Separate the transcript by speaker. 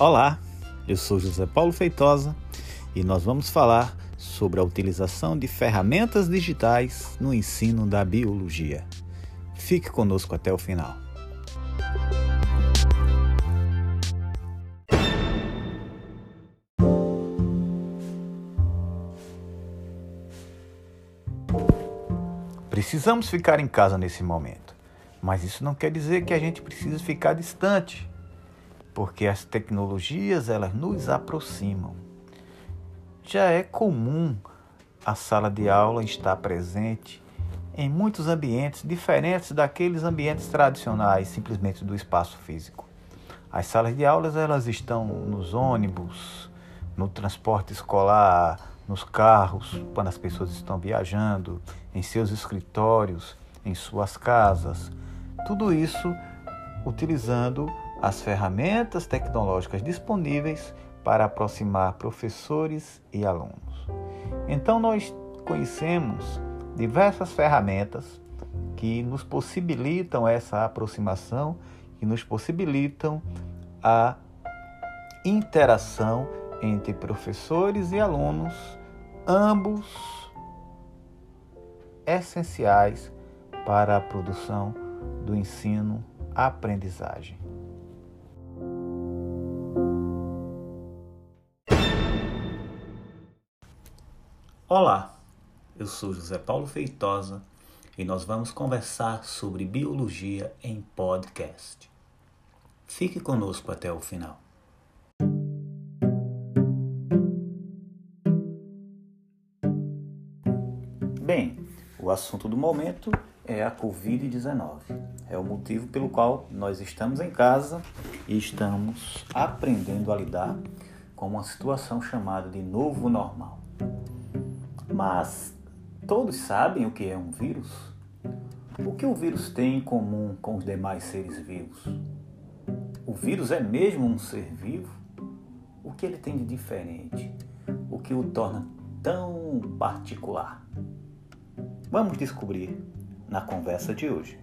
Speaker 1: Olá, eu sou José Paulo Feitosa e nós vamos falar sobre a utilização de ferramentas digitais no ensino da biologia. Fique conosco até o final. Precisamos ficar em casa nesse momento, mas isso não quer dizer que a gente precisa ficar distante porque as tecnologias elas nos aproximam. Já é comum a sala de aula estar presente em muitos ambientes diferentes daqueles ambientes tradicionais, simplesmente do espaço físico. As salas de aulas elas estão nos ônibus, no transporte escolar, nos carros, quando as pessoas estão viajando, em seus escritórios, em suas casas. Tudo isso utilizando as ferramentas tecnológicas disponíveis para aproximar professores e alunos. Então, nós conhecemos diversas ferramentas que nos possibilitam essa aproximação e nos possibilitam a interação entre professores e alunos, ambos essenciais para a produção do ensino-aprendizagem. Olá, eu sou José Paulo Feitosa e nós vamos conversar sobre biologia em podcast. Fique conosco até o final. Bem, o assunto do momento é a Covid-19. É o motivo pelo qual nós estamos em casa e estamos aprendendo a lidar com uma situação chamada de novo normal. Mas todos sabem o que é um vírus? O que o vírus tem em comum com os demais seres vivos? O vírus é mesmo um ser vivo? O que ele tem de diferente? O que o torna tão particular? Vamos descobrir na conversa de hoje.